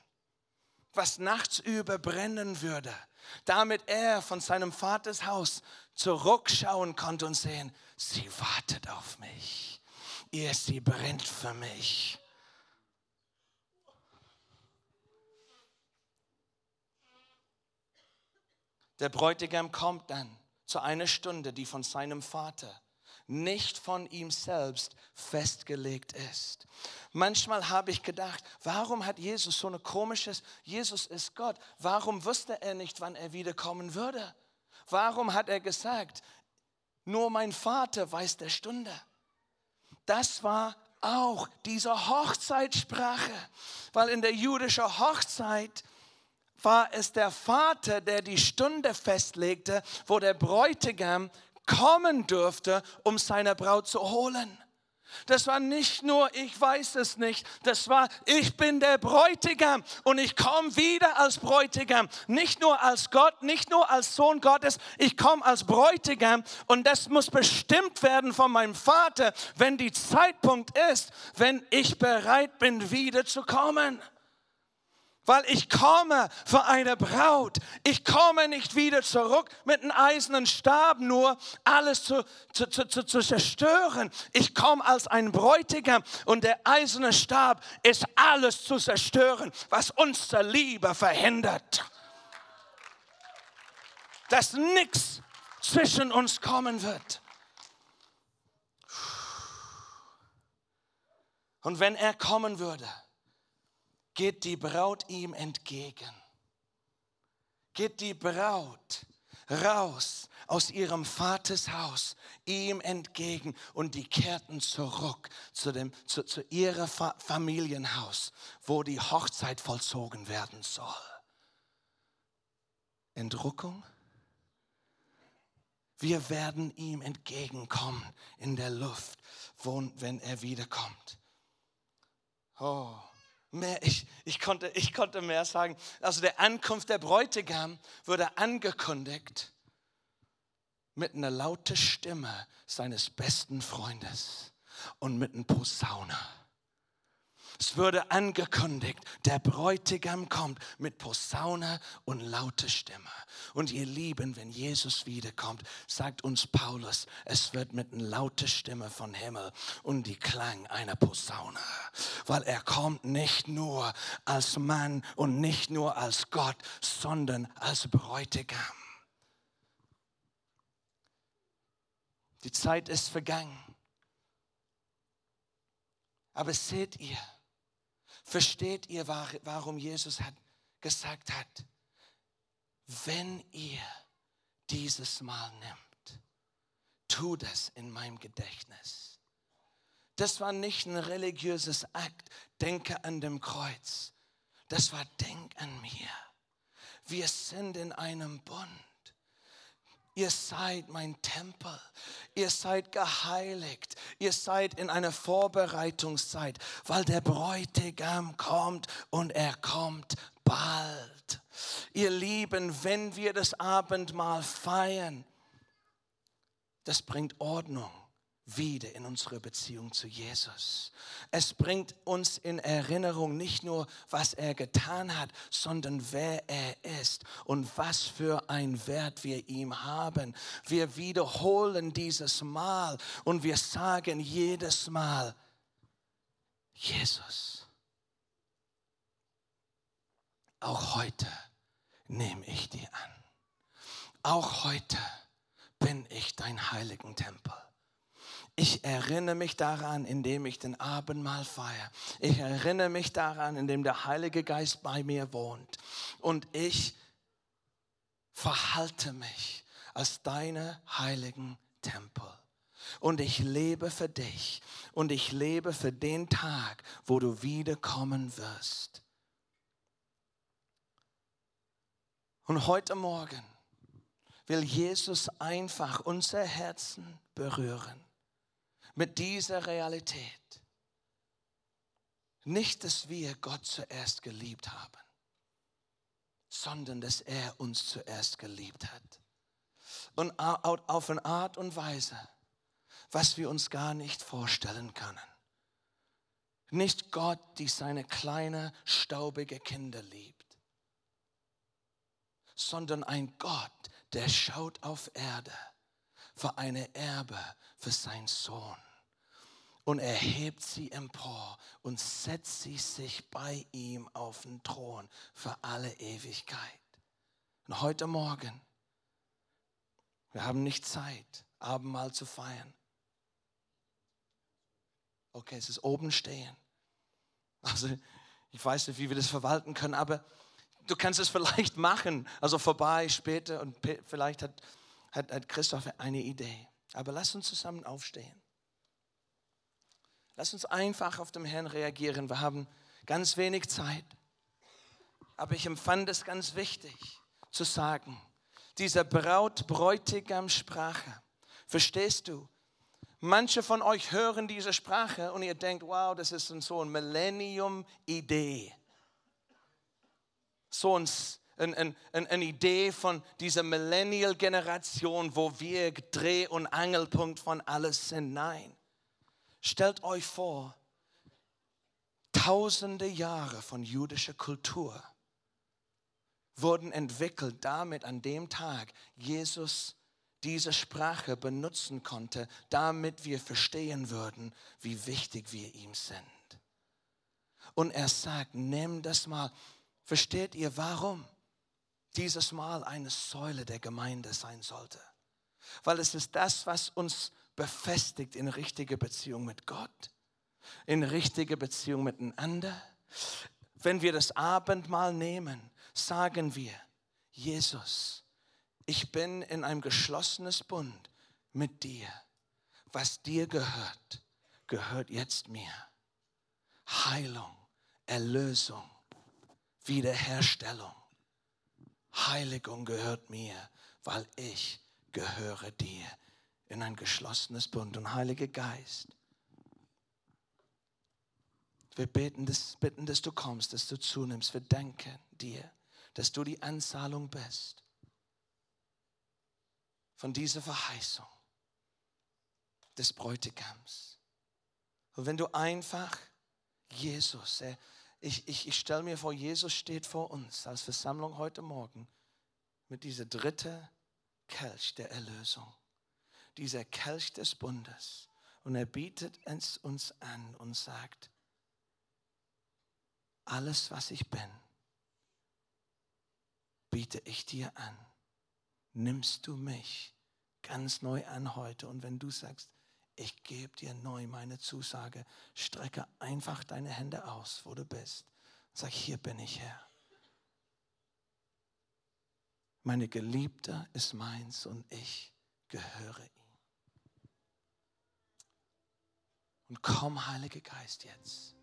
was nachts über brennen würde, damit er von seinem Vaters Haus zurückschauen konnte und sehen, sie wartet auf mich. Ihr, sie brennt für mich. Der Bräutigam kommt dann zu einer Stunde, die von seinem Vater nicht von ihm selbst festgelegt ist. Manchmal habe ich gedacht, warum hat Jesus so ein komisches, Jesus ist Gott, warum wusste er nicht, wann er wiederkommen würde? Warum hat er gesagt, nur mein Vater weiß der Stunde? Das war auch diese Hochzeitssprache, weil in der jüdischen Hochzeit war es der Vater, der die Stunde festlegte, wo der Bräutigam kommen durfte, um seine Braut zu holen. Das war nicht nur, ich weiß es nicht, das war, ich bin der Bräutigam und ich komme wieder als Bräutigam. Nicht nur als Gott, nicht nur als Sohn Gottes, ich komme als Bräutigam und das muss bestimmt werden von meinem Vater, wenn die Zeitpunkt ist, wenn ich bereit bin, wieder zu kommen weil ich komme für eine Braut. Ich komme nicht wieder zurück mit einem eisernen Stab, nur alles zu, zu, zu, zu zerstören. Ich komme als ein Bräutigam und der eiserne Stab ist alles zu zerstören, was unsere Liebe verhindert. Dass nichts zwischen uns kommen wird. Und wenn er kommen würde, geht die Braut ihm entgegen. Geht die Braut raus aus ihrem Vaters Haus ihm entgegen und die kehrten zurück zu, dem, zu, zu ihrem Familienhaus, wo die Hochzeit vollzogen werden soll. Entrückung? Wir werden ihm entgegenkommen in der Luft, wenn er wiederkommt. Oh, mehr, ich, ich, konnte, ich konnte mehr sagen. Also der Ankunft der Bräutigam wurde angekündigt mit einer lauten Stimme seines besten Freundes und mit einem Posauner. Es wurde angekündigt, der Bräutigam kommt mit Posaune und laute Stimme. Und ihr Lieben, wenn Jesus wiederkommt, sagt uns Paulus, es wird mit einer lauten Stimme von Himmel und die Klang einer Posaune. Weil er kommt nicht nur als Mann und nicht nur als Gott, sondern als Bräutigam. Die Zeit ist vergangen. Aber seht ihr, Versteht ihr, warum Jesus hat, gesagt hat, wenn ihr dieses Mal nimmt, tu das in meinem Gedächtnis. Das war nicht ein religiöses Akt, denke an dem Kreuz. Das war, denk an mir. Wir sind in einem Bund. Ihr seid mein Tempel. Ihr seid geheiligt. Ihr seid in einer Vorbereitungszeit, weil der Bräutigam kommt und er kommt bald. Ihr Lieben, wenn wir das Abendmahl feiern, das bringt Ordnung wieder in unsere Beziehung zu Jesus. Es bringt uns in Erinnerung nicht nur, was er getan hat, sondern wer er ist und was für ein Wert wir ihm haben. Wir wiederholen dieses Mal und wir sagen jedes Mal, Jesus, auch heute nehme ich dir an. Auch heute bin ich dein heiligen Tempel. Ich erinnere mich daran, indem ich den Abendmahl feiere. Ich erinnere mich daran, indem der Heilige Geist bei mir wohnt. Und ich verhalte mich als deine heiligen Tempel. Und ich lebe für dich. Und ich lebe für den Tag, wo du wiederkommen wirst. Und heute Morgen will Jesus einfach unser Herzen berühren mit dieser Realität. Nicht, dass wir Gott zuerst geliebt haben, sondern dass er uns zuerst geliebt hat. Und auf eine Art und Weise, was wir uns gar nicht vorstellen können. Nicht Gott, die seine kleine, staubige Kinder liebt, sondern ein Gott, der schaut auf Erde für eine Erbe für seinen Sohn und er hebt sie empor und setzt sie sich bei ihm auf den Thron für alle Ewigkeit. Und heute Morgen, wir haben nicht Zeit, Abendmahl zu feiern. Okay, es ist oben stehen. Also ich weiß nicht, wie wir das verwalten können, aber du kannst es vielleicht machen, also vorbei später und vielleicht hat, hat, hat Christoph eine Idee. Aber lass uns zusammen aufstehen. Lass uns einfach auf den Herrn reagieren. Wir haben ganz wenig Zeit. Aber ich empfand es ganz wichtig zu sagen, dieser Braut-Bräutigam-Sprache, verstehst du, Manche von euch hören diese Sprache und ihr denkt, wow, das ist so eine Millennium-Idee. So ein, ein, ein, eine Idee von dieser Millennial-Generation, wo wir Dreh- und Angelpunkt von alles sind. Nein. Stellt euch vor, tausende Jahre von jüdischer Kultur wurden entwickelt, damit an dem Tag Jesus diese Sprache benutzen konnte, damit wir verstehen würden, wie wichtig wir ihm sind. Und er sagt, nimm das mal. Versteht ihr, warum dieses Mal eine Säule der Gemeinde sein sollte? Weil es ist das, was uns befestigt in richtige Beziehung mit Gott, in richtige Beziehung miteinander. Wenn wir das Abendmahl nehmen, sagen wir, Jesus, ich bin in einem geschlossenes Bund mit dir. Was dir gehört, gehört jetzt mir. Heilung, Erlösung, Wiederherstellung, Heiligung gehört mir, weil ich gehöre dir in ein geschlossenes Bund. Und Heiliger Geist, wir beten, dass, bitten, dass du kommst, dass du zunimmst. Wir danken dir, dass du die Anzahlung bist von dieser Verheißung des Bräutigams. Und wenn du einfach Jesus, ich, ich, ich stelle mir vor, Jesus steht vor uns als Versammlung heute Morgen mit dieser dritte Kelch der Erlösung, dieser Kelch des Bundes. Und er bietet es uns an und sagt, alles, was ich bin, biete ich dir an nimmst du mich ganz neu an heute. Und wenn du sagst, ich gebe dir neu meine Zusage, strecke einfach deine Hände aus, wo du bist. Sag, hier bin ich Herr. Meine Geliebte ist meins und ich gehöre ihm. Und komm, Heiliger Geist, jetzt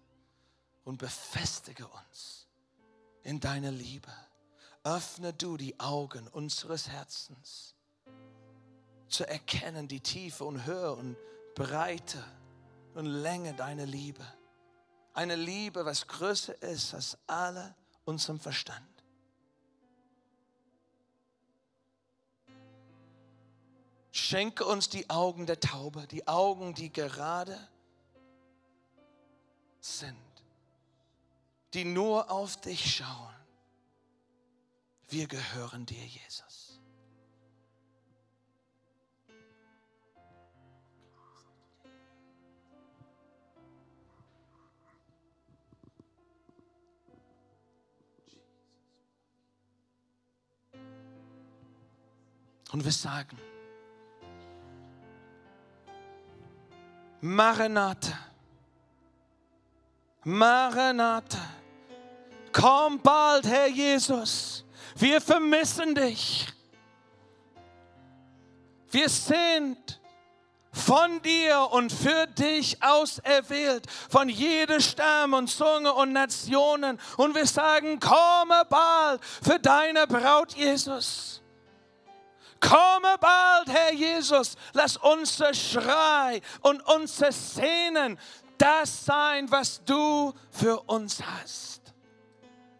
und befestige uns in deiner Liebe öffne du die Augen unseres Herzens zu erkennen die Tiefe und Höhe und Breite und Länge deiner Liebe. Eine Liebe, was größer ist als alle unserem Verstand. Schenke uns die Augen der Taube, die Augen, die gerade sind, die nur auf dich schauen wir gehören dir, Jesus. Und wir sagen, Maranatha, Maranatha, komm bald, Herr Jesus. Wir vermissen dich. Wir sind von dir und für dich auserwählt, von jeder Stamm und Zunge und Nationen. Und wir sagen, komme bald für deine Braut Jesus. Komme bald, Herr Jesus. Lass unser Schrei und unser Szenen das sein, was du für uns hast.